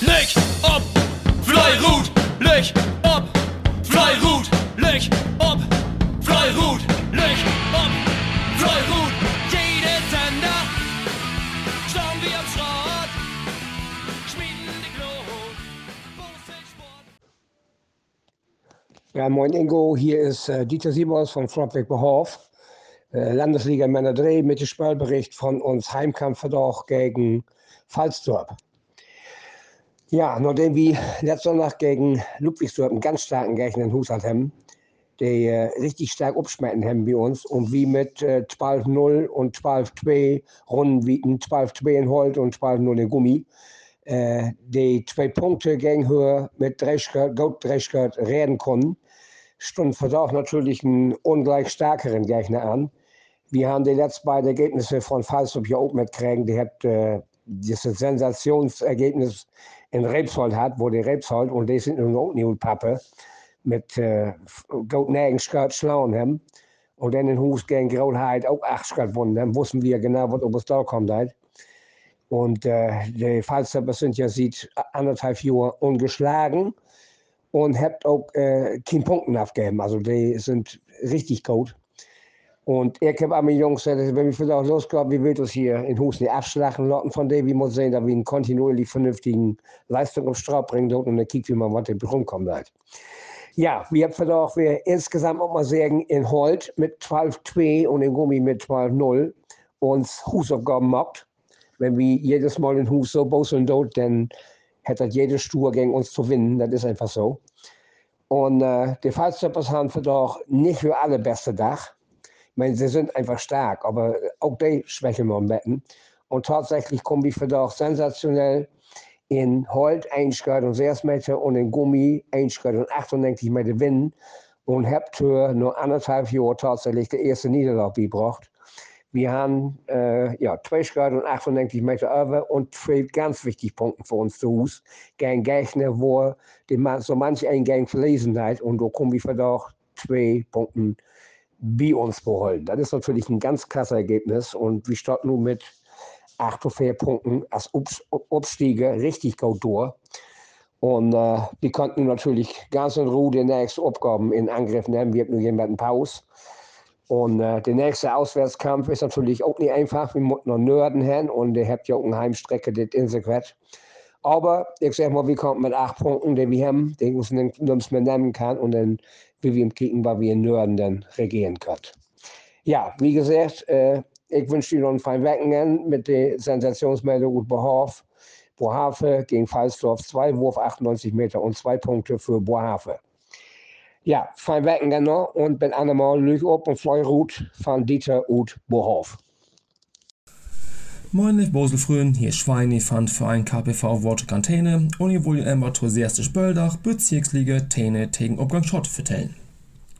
Leg op, Fleirut, leg op, Fleirut, leg op, Fleirut, leg op, Fleirut. Jede Sender, schauen wir am Schrott, schmieden die Glut. Ja, moin Ingo, hier ist äh, Dieter Siebers von Flottweg Behof. Äh, Landesliga Männer Dreh mit dem Spielbericht von uns Heimkampf gegen Falsdorp. Ja, nachdem wir letzte Nacht gegen Ludwigsdorf einen ganz starken Gegner in Husat haben, die äh, richtig stark abschmecken haben bei uns und wie mit äh, 12-0 und 12-2 Runden wie 12-2 in Holt und 12-0 in Gummi, äh, die zwei Punkte gegen Höhe mit Dreschgott, Gold Dreschgott reden konnten, stund Verdacht natürlich einen ungleich stärkeren Gegner an. Wir haben die letzten beiden Ergebnisse von Falstrup hier oben mitkriegen. Die hat äh, dieses Sensationsergebnis in Rebsold hat, wo die Rebsold, und die sind nun auch nicht Pappe, mit äh, Gold Nägenskört schlauen haben. Und dann in Hus gegen Graulheit auch acht Schritt gewonnen. Dann wussten wir genau, was oberst da kommt. Halt. Und äh, die Falsterber sind ja seit anderthalb Jahren ungeschlagen und habt auch äh, keinen Punkten abgegeben. Also die sind richtig gut. Und ich habe an meine Jungs gesagt, wenn wir vielleicht loskommen, wie wird es hier in Hus nicht abschlagen lassen von dem, wie muss sehen, dass wir einen kontinuierlich vernünftigen Leistung auf Straub bringen dort und dann kicken wir mal, was da rumkommt. Halt. Ja, wir haben verdacht, wir insgesamt auch mal sagen, in Holt mit 12-2 und in Gummi mit 12-0 uns Husaufgaben macht. Wenn wir jedes Mal in Hus so bosen dort, dann hätte das jede Stur gegen uns zu gewinnen. Das ist einfach so. Und äh, die Fallstoppers haben verdacht, nicht für alle beste Dach. Meine, sie sind einfach stark, aber auch die schwächen wir Betten. Und tatsächlich kommen wir verdacht sensationell in Holt 1 Grad und 6 Meter und in Gummi 1 Grad und 98 Meter gewinnen und habt für nur anderthalb Jahre tatsächlich die erste Niederlage gebracht. Wir haben äh, ja, 2 Grad und 98 Meter über und zwei ganz wichtige Punkte für uns zu Hause gegen Gegner, wo die so manch ein Gang verlesen hat und da kommen wir verdacht zwei Punkte bei uns beholen. Das ist natürlich ein ganz krasses Ergebnis und wir starten nun mit 48 Punkten als Abstieger richtig gut durch. Und äh, die konnten natürlich ganz in Ruhe die nächsten Aufgaben in Angriff nehmen. Wir haben nur jemanden Pause. Und äh, der nächste Auswärtskampf ist natürlich auch nicht einfach. Wir müssen noch Nörden hin und ihr habt ja auch eine Heimstrecke, das Insekret. Aber ich sag mal, wir kommen mit acht Punkten, die wir haben, die uns nicht mehr nehmen kann und dann, wie wir im weil wir in Nörden dann regieren können. Ja, wie gesagt, äh, ich wünsche dir noch einen feinen Wochenende mit der Sensationsmeldung gut Bohaf. Bohafe gegen Falsdorf, zwei Wurf 98 Meter und zwei Punkte für Bohafe. Ja, fein Wochenende noch und bin einmal Lüg ob und Fleurut von Dieter Ut Bohof. Moin, ich Boselfrön, hier ist Schweini von Verein KPV Worte Kantene und ihr wollt immer zur erste Spöldach Bezirksliga Tene gegen Obgang Schott vertellen.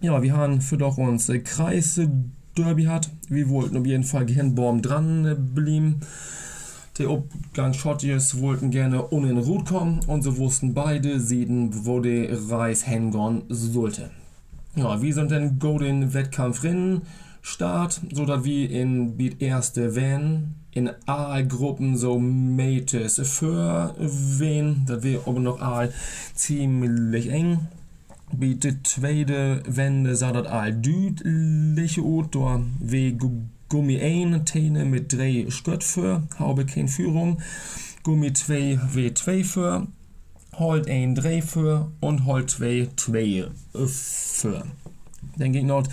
Ja, wir haben für doch uns äh, Kreise Derby hat. Wir wollten auf jeden Fall Gehirnbaum dran blieben. Die Obgang Schottiers wollten gerne ohne in Rut kommen und so wussten beide Sieden, wo der Reis hingehen sollte. Ja, wie sind denn go den Wettkampf rennen? Start, so dass wir in Beat erste Van in A-Gruppen so Mates. Für wen, da wir aber noch A ziemlich eng. Die zweite Wende sah das all düdliche da wie Gummi 1 Täne mit drei Skött für, habe keine Führung. Gummi 2 W2 für, Holt 1 3 für. Und Holt 2 2 für. Dann ging noch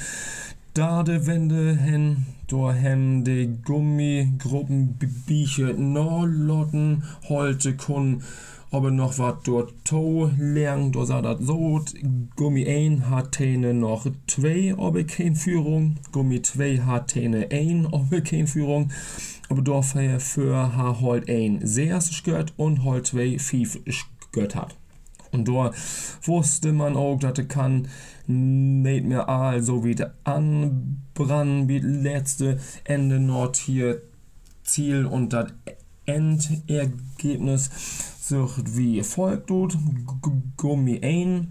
da die Wende hin, da haben die Gummigruppen Bieche Norlotten heute kun aber noch was dort to lernen, da sah das so, Gummi 1 hat Täne noch 2, aber keine Führung, Gummi 2 hat Täne 1, aber keine Führung, aber dafür für ha Holt 1 6 gehört und Holt 2 5 gehört hat. Und da wusste man auch, dass kann nicht mehr all so wie der anbrennen, wie letzte Ende Nord hier Ziel und das Endergebnis sucht wie folgt tut Gummi 1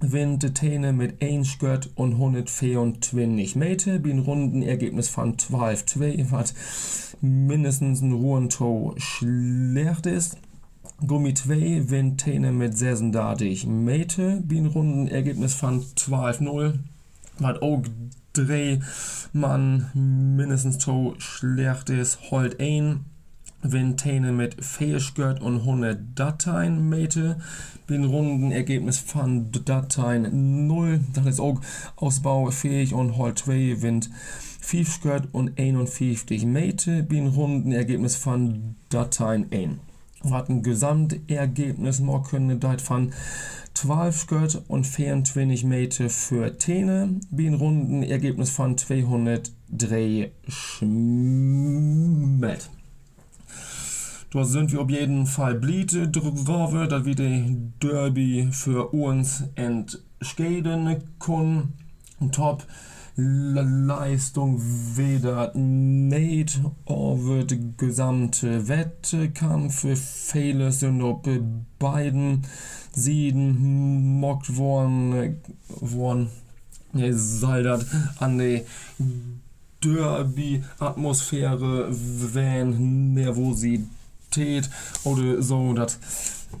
Wind Täne mit 1 Skirt und 124 Meter bin Rundenergebnis von 12 2 was mindestens ein Ruhentow schlecht ist Gummi 2 win Tene mit 36 Meter. Bin Runden Ergebnis von 12-0. Was auch drei Mann mindestens so schlecht ist. Holt ein. Tene mit 40 und 100 Dateien Meter. Bin Runden Ergebnis von Dateien 0. Das ist auch ausbaufähig und Holt 2 Wind 50 und 51 Meter. Bin Runden Ergebnis von Dateien 1 hat ein Gesamtergebnis morgen deit von 12 Gött und 24 Meter für Tene, bin Runden Ergebnis von 203 Schmet. Da sind wir auf jeden Fall bliete drauf, dass wir die Derby für uns entscheiden können. Top. Leistung weder over de gesamte Wettkampf. Fehler sind op beiden Sieden mockt worden, worden soll dat an die Derby-Atmosphäre, wenn Nervosität oder so, das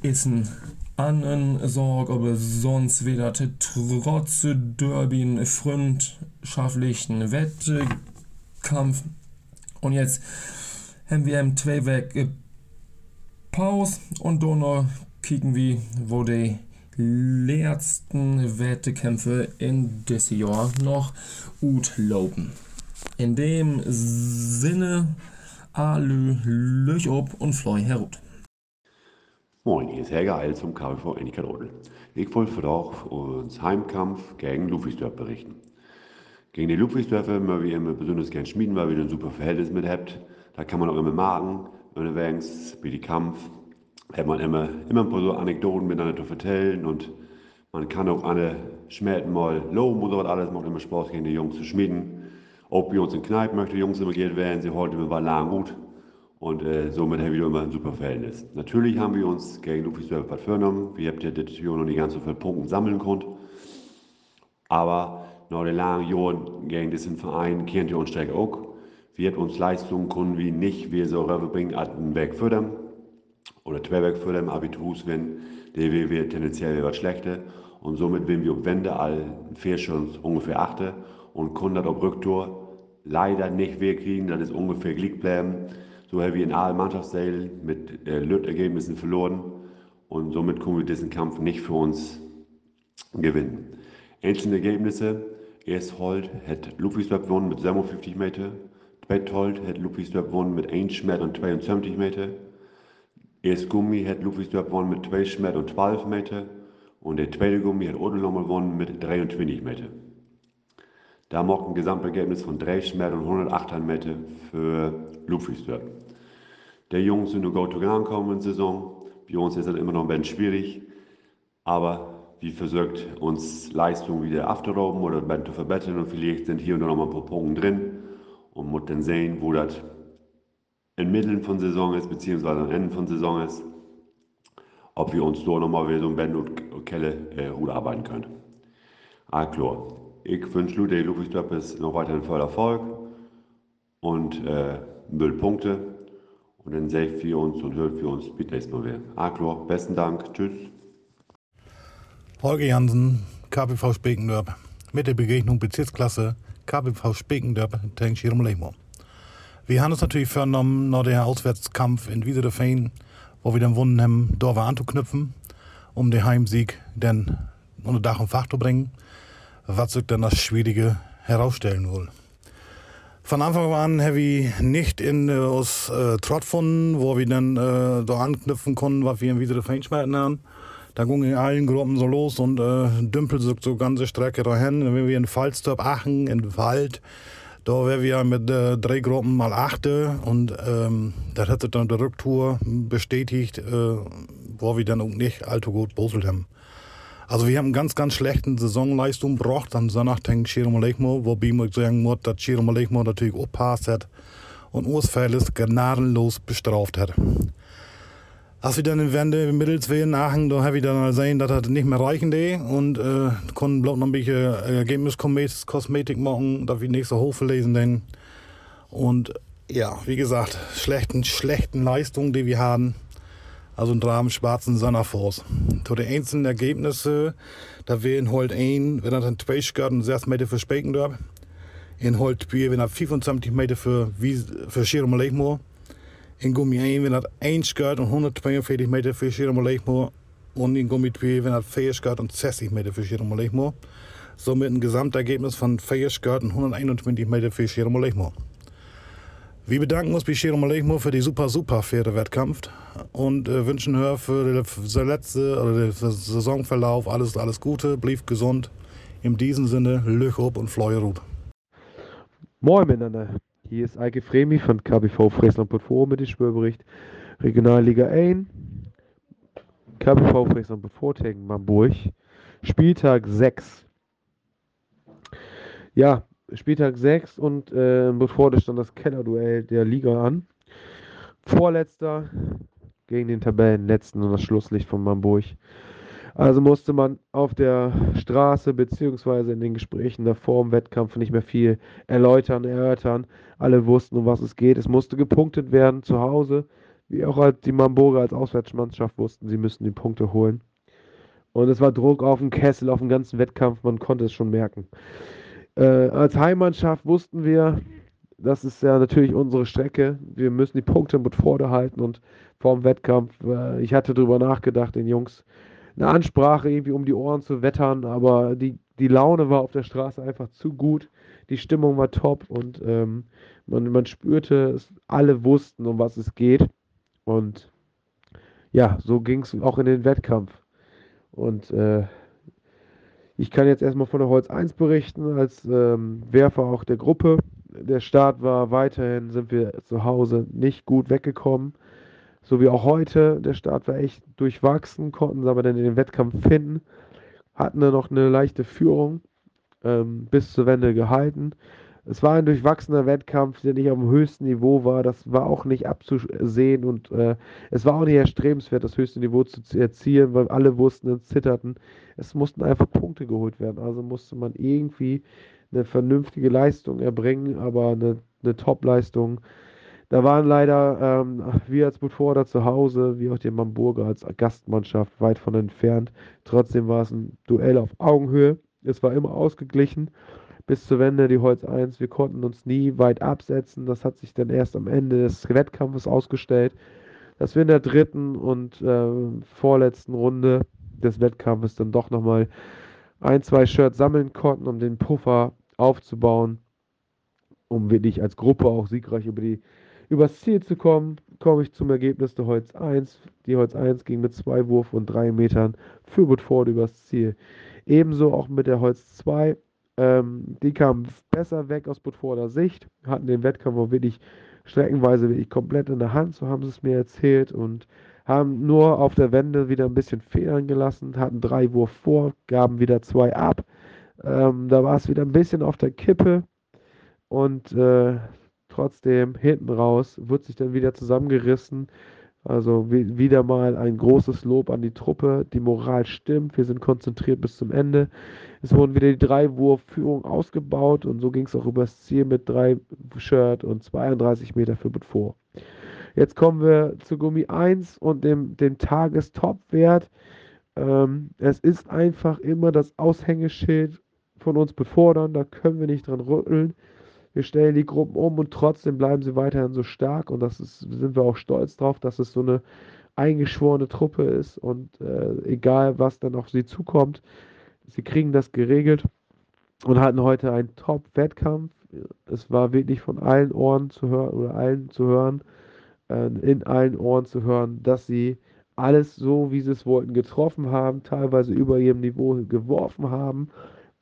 ist ein annen Sorg aber sonst weder trotz Derbyn freundschaftlichen Wettkampf und jetzt haben wir im zwei weg Pause und Donner kicken wie wo die letzten Wettkämpfe in das Jahr noch gut laufen. In dem Sinne, Alü, Löch ob und Fleu herut. Moin, hier ist Helga Eil zum KV Ennikat Odel. Ich wollte für auch uns Heimkampf gegen Ludwigsdorf berichten. Gegen die Ludwigsdörfer mögen wir immer besonders gern schmieden, weil wir ein super Verhältnis mit habt. Da kann man auch immer marken, unterwegs, wie die Kampf. Hat man immer, immer ein paar so Anekdoten miteinander zu vertellen und man kann auch alle Schmerzen mal loben und so alles. Macht immer Spaß, gegen die Jungs zu schmieden. Ob wir uns in Kneipen möchte Jungs immer gehen werden, sie heute immer lang gut. Und äh, somit haben wir immer ein super Verhältnis. Natürlich haben wir uns gegen Ludwigsdorf was vorgenommen. Wir haben ja das Jahr noch nicht ganz so viele Punkte sammeln können. Aber nach den langen Jahren gegen diesen Verein kennt ihr uns stark auch. Wir haben uns Leistungen können wie nicht, wir so rüberbringen, einen Weg fördern. Oder zwei Weg fördern, Abiturs, wenn der wir, tendenziell etwas schlechter. Und somit werden wir auf Wende all vier schon ungefähr achte und können das auf Rücktour leider nicht wegkriegen, das ist ungefähr gleich bleiben. So haben wir in allen Mannschaftsteilen mit äh, Lötergebnissen verloren und somit können wir diesen Kampf nicht für uns gewinnen. Einzelne Ergebnisse. Erst Holt hat Ludwigsdorf gewonnen mit 57 Meter. Zweit Holt hat Ludwigsdorf gewonnen mit 1 Schmerz und 22 Meter. Erst Gummi hat Ludwigsdorf gewonnen mit 2 Schmerz und 12 Meter. Und der zweite Gummi hat Odelommer gewonnen mit 23 Meter. Da macht ein Gesamtergebnis von 3 Schmerz und 108 Meter für Ludwigsdorf. Der Jungs sind nur gut gekommen in der Saison. Bei uns ist es immer noch ein bisschen schwierig. Aber wir versucht uns Leistung wieder aufzurauben oder zu verbessern und vielleicht sind hier und da noch mal ein paar Punkte drin und muss dann sehen, wo das in Mitteln von Saison ist, beziehungsweise am Ende von Saison ist, ob wir uns da nochmal wieder so ein Band und Kelle äh, gut arbeiten können. Ah, klar. Ich wünsche Lute Ludwigsdorf noch weiterhin voll Erfolg und äh, Punkte. Und dann sehen wir uns und hören wir uns bis nächstes Mal wieder. Ah, klar. Besten Dank. Tschüss. Holger Jansen, KPV Spekendorp. Mit der Begegnung Bezirksklasse KPV Spekendorp gegen Schirum Lehmo. Wir haben uns natürlich vernommen nach der Auswärtskampf in Wiese der Fein, wo wir dann Wunden haben, dort anzuknüpfen, um den Heimsieg dann unter Dach und Fach zu bringen, was sich dann das Schwierige herausstellen will. Von Anfang an haben wir nicht in äh, aus äh, Trott gefunden, wo wir dann äh, da anknüpfen konnten, was wir in Wiese der Fein haben da ging in allen Gruppen so los und äh, dümpelt so, so ganze Strecke dahin. Dann wären wir in Falstorp, Aachen, in Wald. Da wären wir mit äh, drei Gruppen mal achte und ähm, das hat sich dann der Rücktour bestätigt, äh, wo wir dann auch nicht allzu gut boselt haben. Also wir haben ganz, ganz schlechten Saisonleistung gebracht am Sonntag gegen Chirum Lechmo, wobei man sagen muss, dass Chirum Lechmo natürlich aufpasst hat und Ausfälle gnadenlos bestraft hat. Als wir dann in Wende mittels Aachen, da habe ich dann gesehen, dass das nicht mehr reichen die und äh, konnten bloß noch ein bisschen äh, Ergebniskosmetik machen, dass wir nicht so hoch verlesen denn. Und ja, wie gesagt, schlechten, schlechten Leistungen, die wir haben. Also ein Dramen schwarzen Sonnerfuß. Zu den einzelnen Ergebnissen, da wählen holt ein, wenn er dann zwei Skirt und 6 Meter für Spekendorf. In holt zwei, wenn er 25 Meter für, für Schirm Lechmoor. In Gummi 1, wenn er 1 Skirt und 142 Meter für Schirm Lechmoor. Und in Gummi 2, wenn er 4 Skirt und 60 Meter für Schirm Lechmoor. Somit ein Gesamtergebnis von 4 Skirt und 121 Meter für Schirm Lechmoor. Wir bedanken uns bei Shirom Alechmo für die super, super faire Wettkampf und äh, wünschen her für den letzte oder den Saisonverlauf alles, alles Gute, blieb gesund. In diesem Sinne, Lüch ob und Fleuerut. Moin miteinander. Hier ist Eike Fremi von KBV Friesland Portfolio mit dem Spürbericht Regionalliga 1. KBV Friesland Portfolio Mamburg. Spieltag 6. Ja, Spieltag 6 und äh, bevor das stand das Kellerduell der Liga an. Vorletzter gegen den Tabellenletzten und das Schlusslicht von Mamburg. Also musste man auf der Straße beziehungsweise in den Gesprächen davor im Wettkampf nicht mehr viel erläutern, erörtern. Alle wussten, um was es geht. Es musste gepunktet werden zu Hause, wie auch die Mamburger als Auswärtsmannschaft wussten, sie müssten die Punkte holen. Und es war Druck auf den Kessel, auf den ganzen Wettkampf, man konnte es schon merken. Äh, als Heimmannschaft wussten wir, das ist ja natürlich unsere Strecke. Wir müssen die Punkte mit vorderhalten und vorm Wettkampf, äh, ich hatte darüber nachgedacht, den Jungs eine Ansprache irgendwie um die Ohren zu wettern, aber die, die Laune war auf der Straße einfach zu gut. Die Stimmung war top und ähm, man, man spürte, alle wussten, um was es geht. Und ja, so ging es auch in den Wettkampf. Und äh, ich kann jetzt erstmal von der Holz 1 berichten, als ähm, Werfer auch der Gruppe. Der Start war weiterhin, sind wir zu Hause nicht gut weggekommen. So wie auch heute. Der Start war echt durchwachsen, konnten sie aber dann den Wettkampf finden. Hatten dann noch eine leichte Führung ähm, bis zur Wende gehalten. Es war ein durchwachsener Wettkampf, der nicht auf dem höchsten Niveau war. Das war auch nicht abzusehen und äh, es war auch nicht erstrebenswert, das höchste Niveau zu erzielen, weil alle wussten und zitterten. Es mussten einfach Punkte geholt werden. Also musste man irgendwie eine vernünftige Leistung erbringen, aber eine, eine Top-Leistung. Da waren leider ähm, wir als Butforder zu Hause, wie auch die Mamburger als Gastmannschaft weit von entfernt. Trotzdem war es ein Duell auf Augenhöhe. Es war immer ausgeglichen bis zur Wende die Holz 1. Wir konnten uns nie weit absetzen. Das hat sich dann erst am Ende des Wettkampfes ausgestellt, dass wir in der dritten und äh, vorletzten Runde des Wettkampfes dann doch nochmal ein, zwei Shirts sammeln konnten, um den Puffer aufzubauen, um wirklich als Gruppe auch siegreich über die übers Ziel zu kommen, komme ich zum Ergebnis der Holz 1. Die Holz 1 ging mit zwei Wurf und drei Metern für Woodford übers Ziel. Ebenso auch mit der Holz 2 ähm, die kamen besser weg aus Butforder Sicht, hatten den Wettkampf auch wirklich streckenweise wirklich komplett in der Hand, so haben sie es mir erzählt und haben nur auf der Wende wieder ein bisschen Federn gelassen, hatten drei Wurf vor, gaben wieder zwei ab. Ähm, da war es wieder ein bisschen auf der Kippe und äh, trotzdem hinten raus wird sich dann wieder zusammengerissen. Also wie, wieder mal ein großes Lob an die Truppe. Die Moral stimmt, wir sind konzentriert bis zum Ende. Es wurden wieder die drei Wurfführungen ausgebaut und so ging es auch übers Ziel mit drei Shirt und 32 Meter für vor. Jetzt kommen wir zu Gummi 1 und dem, dem Tagestopwert. Ähm, es ist einfach immer das Aushängeschild von uns befordern, da können wir nicht dran rütteln. Wir stellen die Gruppen um und trotzdem bleiben sie weiterhin so stark und das ist, sind wir auch stolz drauf, dass es so eine eingeschworene Truppe ist und äh, egal was dann auf sie zukommt, sie kriegen das geregelt und hatten heute einen Top-Wettkampf. Es war wirklich von allen Ohren zu hören oder allen zu hören, äh, in allen Ohren zu hören, dass sie alles so, wie sie es wollten, getroffen haben, teilweise über ihrem Niveau geworfen haben.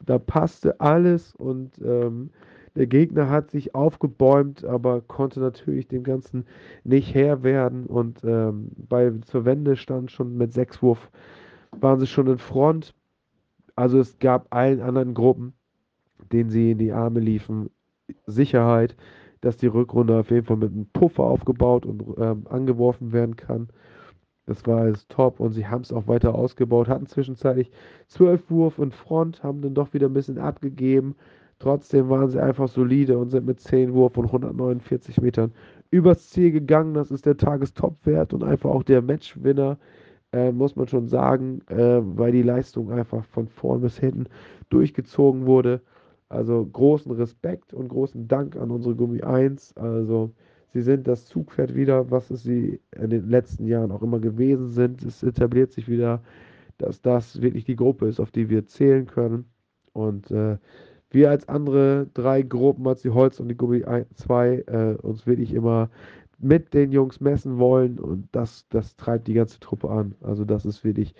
Da passte alles und ähm, der Gegner hat sich aufgebäumt, aber konnte natürlich dem Ganzen nicht Herr werden. Und ähm, bei zur Wende stand schon mit sechs Wurf, waren sie schon in Front. Also es gab allen anderen Gruppen, denen sie in die Arme liefen, Sicherheit, dass die Rückrunde auf jeden Fall mit einem Puffer aufgebaut und ähm, angeworfen werden kann. Das war alles top und sie haben es auch weiter ausgebaut, hatten zwischenzeitlich zwölf Wurf in Front, haben dann doch wieder ein bisschen abgegeben, Trotzdem waren sie einfach solide und sind mit 10 Wurf und 149 Metern übers Ziel gegangen. Das ist der Tagestopwert und einfach auch der Matchwinner, äh, muss man schon sagen, äh, weil die Leistung einfach von vorn bis hinten durchgezogen wurde. Also großen Respekt und großen Dank an unsere Gummi 1. Also sie sind das Zugpferd wieder, was es sie in den letzten Jahren auch immer gewesen sind. Es etabliert sich wieder, dass das wirklich die Gruppe ist, auf die wir zählen können. Und äh, wir als andere drei Gruppen, als die Holz und die Gummi 2, äh, uns wirklich immer mit den Jungs messen wollen und das, das treibt die ganze Truppe an. Also das ist wirklich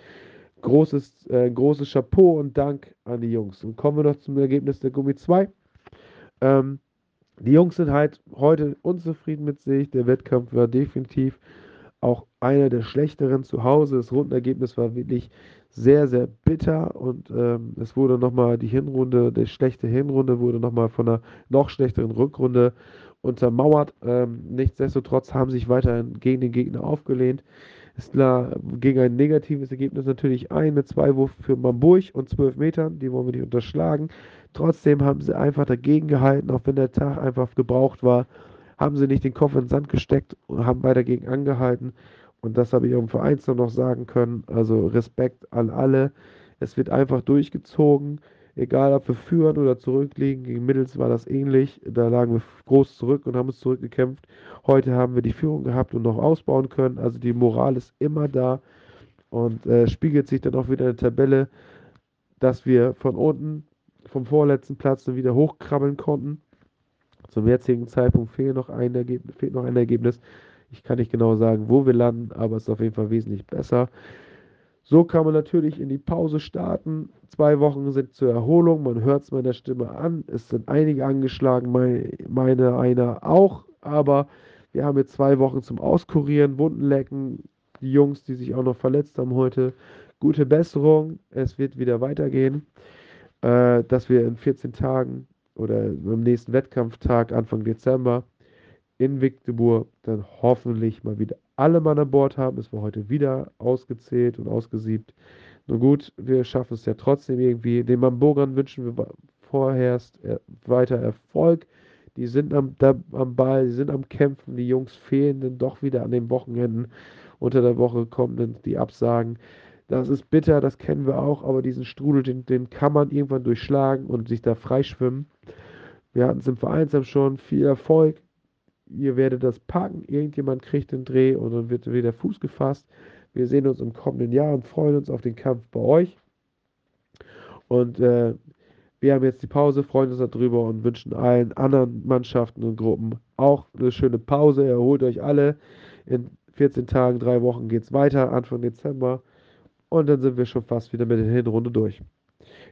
großes, äh, großes Chapeau und Dank an die Jungs. Und kommen wir noch zum Ergebnis der Gummi 2. Ähm, die Jungs sind halt heute unzufrieden mit sich. Der Wettkampf war definitiv auch einer der schlechteren zu Hause. Das Rundenergebnis war wirklich sehr, sehr bitter und ähm, es wurde nochmal die Hinrunde, die schlechte Hinrunde wurde nochmal von einer noch schlechteren Rückrunde untermauert. Ähm, nichtsdestotrotz haben sich weiterhin gegen den Gegner aufgelehnt. Es ging ein negatives Ergebnis natürlich ein mit zwei Wurf für Mamburg und zwölf Metern. Die wollen wir nicht unterschlagen. Trotzdem haben sie einfach dagegen gehalten, auch wenn der Tag einfach gebraucht war. Haben sie nicht den Kopf in den Sand gesteckt und haben weiter gegen angehalten. Und das habe ich auch im Vereinsnamen noch sagen können. Also Respekt an alle. Es wird einfach durchgezogen. Egal, ob wir führen oder zurückliegen. Gegen Mittels war das ähnlich. Da lagen wir groß zurück und haben uns zurückgekämpft. Heute haben wir die Führung gehabt und noch ausbauen können. Also die Moral ist immer da und äh, spiegelt sich dann auch wieder in der Tabelle, dass wir von unten, vom vorletzten Platz dann wieder hochkrabbeln konnten. Zum jetzigen Zeitpunkt fehlt noch ein Ergebnis. Fehlt noch ein Ergebnis. Ich kann nicht genau sagen, wo wir landen, aber es ist auf jeden Fall wesentlich besser. So kann man natürlich in die Pause starten. Zwei Wochen sind zur Erholung. Man hört es meiner Stimme an. Es sind einige angeschlagen, meine, einer auch. Aber wir haben jetzt zwei Wochen zum Auskurieren, Wunden lecken. Die Jungs, die sich auch noch verletzt haben heute, gute Besserung. Es wird wieder weitergehen. Äh, dass wir in 14 Tagen oder am nächsten Wettkampftag, Anfang Dezember, in Victorburg dann hoffentlich mal wieder alle Mann an Bord haben. Es war heute wieder ausgezählt und ausgesiebt. Nun gut, wir schaffen es ja trotzdem irgendwie. Den Mamburgern wünschen wir vorerst weiter Erfolg. Die sind am, da, am Ball, die sind am Kämpfen. Die Jungs fehlen dann doch wieder an den Wochenenden. Unter der Woche kommen dann die Absagen. Das ist bitter, das kennen wir auch, aber diesen Strudel, den, den kann man irgendwann durchschlagen und sich da freischwimmen. Wir hatten es im Vereinsheim schon. Viel Erfolg ihr werdet das packen, irgendjemand kriegt den Dreh und dann wird wieder Fuß gefasst. Wir sehen uns im kommenden Jahr und freuen uns auf den Kampf bei euch. Und äh, wir haben jetzt die Pause, freuen uns darüber und wünschen allen anderen Mannschaften und Gruppen auch eine schöne Pause. Erholt euch alle. In 14 Tagen, drei Wochen geht es weiter, Anfang Dezember. Und dann sind wir schon fast wieder mit der Hinrunde durch.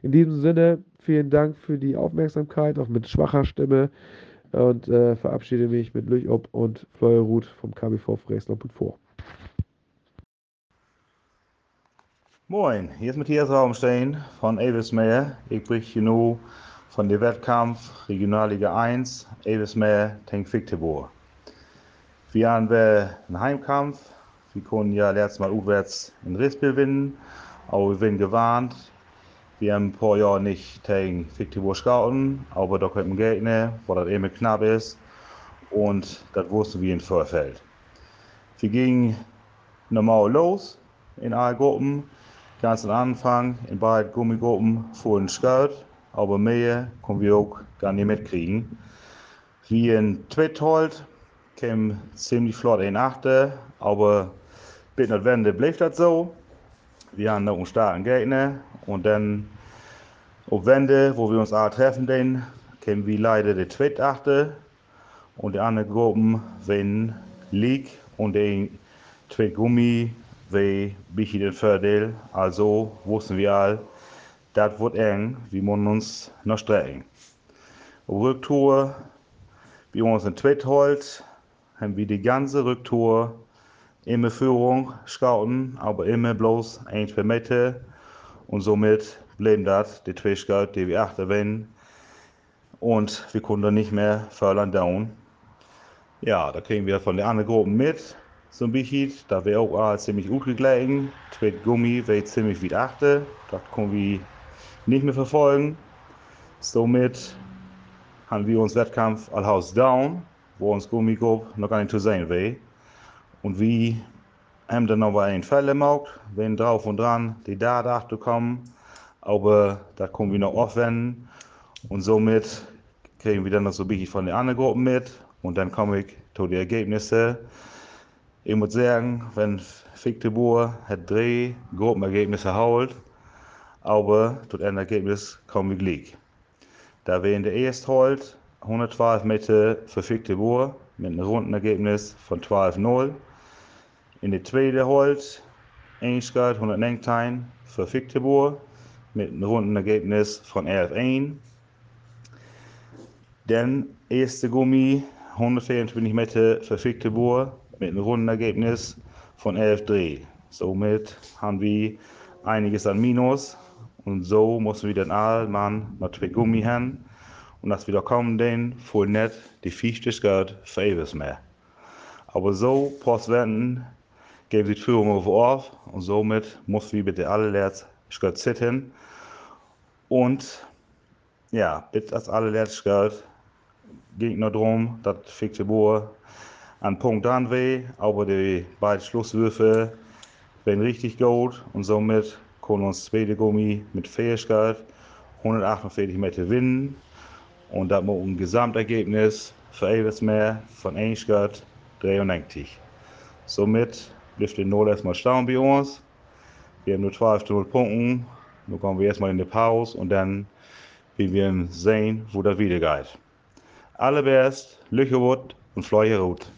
In diesem Sinne, vielen Dank für die Aufmerksamkeit, auch mit schwacher Stimme und äh, verabschiede mich mit Lüchob und Fleuerut vom KBV Fräslamp und vor. Moin, hier ist Matthias Raumstein von Elvismeer. Ich berichte nur von dem Wettkampf Regionalliga 1, Elvismeer gegen Victibor. Wir haben einen Heimkampf. Wir konnten ja letztes Mal auswärts in Rispel gewinnen, aber wir werden gewarnt. Wir haben ein paar Jahre nicht gegen Victor scouten, aber da kommt ein Gegner, wo das immer knapp ist. Und das wussten wir im Vorfeld. Wir gingen normal los in allen Gruppen. Ganz am Anfang in beiden Gummigruppen fuhren Scout, aber mehr konnten wir auch gar nicht mitkriegen. Wie in Twithold kam ziemlich flott in Achte, aber bis nach Wende blieb das so. Wir haben noch einen starken Gegner und dann auf Wende, wo wir uns alle treffen, den, kennen wir leider die zweite Achte und die anderen Gruppen, wenn League und zwei Gummi, wie bisschen den Vorteil. Also wussten wir alle, das wird eng, wir müssen uns noch strecken. Auf Rücktour, wie uns in Tweethold, haben wir die ganze Rücktour immer Führung scouten, aber immer bloß ein, zwei Meter. Und somit blieben das die zwei Scout, die wir achter wenn. Und wir konnten nicht mehr fördern down. Ja, da kriegen wir von den anderen Gruppen mit. So ein bisschen, da wir auch alle ziemlich gut geglitten. Zwei Gummi, wir ziemlich wie achte. Das können wir nicht mehr verfolgen. Somit haben wir uns Wettkampf Allhaus down wo uns Gummigruppe noch gar nicht zu sehen will. Und wie haben dann noch einen Fall gemacht, wenn drauf und dran die Daten zu kommen, aber da kommen wir noch aufwenden und somit kriegen wir dann noch so ein bisschen von den anderen Gruppen mit und dann komme ich zu den Ergebnissen. Ich muss sagen, wenn Fichteboer hat drei Gruppenergebnisse holt, aber zu einem Ergebnis komme ich gleich. Da wir in der ersten holt 112 Meter für Fichteboer mit einem runden Ergebnis von 12,0. In der zweiten holt Einschgard 119 für Fichteboer mit einem runden Ergebnis von 11,1. Dann erste Gummi 124 Meter für Fichteboer mit einem runden Ergebnis von 11,3. Somit haben wir einiges an Minus und so müssen wir dann allmann noch zwei Gummi haben und dass wir da kommen, dann voll nicht die Fichtigkeit für ewig mehr. Aber so passt geben sie die Führung auf und somit muss wir bitte alle Leute sitzen und ja, bitte als alle Leute ging nur darum, dass fixe Bohr an Punkt dran weh, aber die beiden Schlusswürfe werden richtig gut und somit können uns zweite Gummi mit Fähigkeit 148 Meter gewinnen und das mit ein Gesamtergebnis für Eversmeer von Einschgott 93. Somit bleibt die Null erstmal staunen bei uns. Wir haben nur 12 zu 0 Punkten. Nun kommen wir erstmal in die Pause und dann werden wir sehen, wo das wieder geht. Allerbest, Lüchewood und Fleuerut.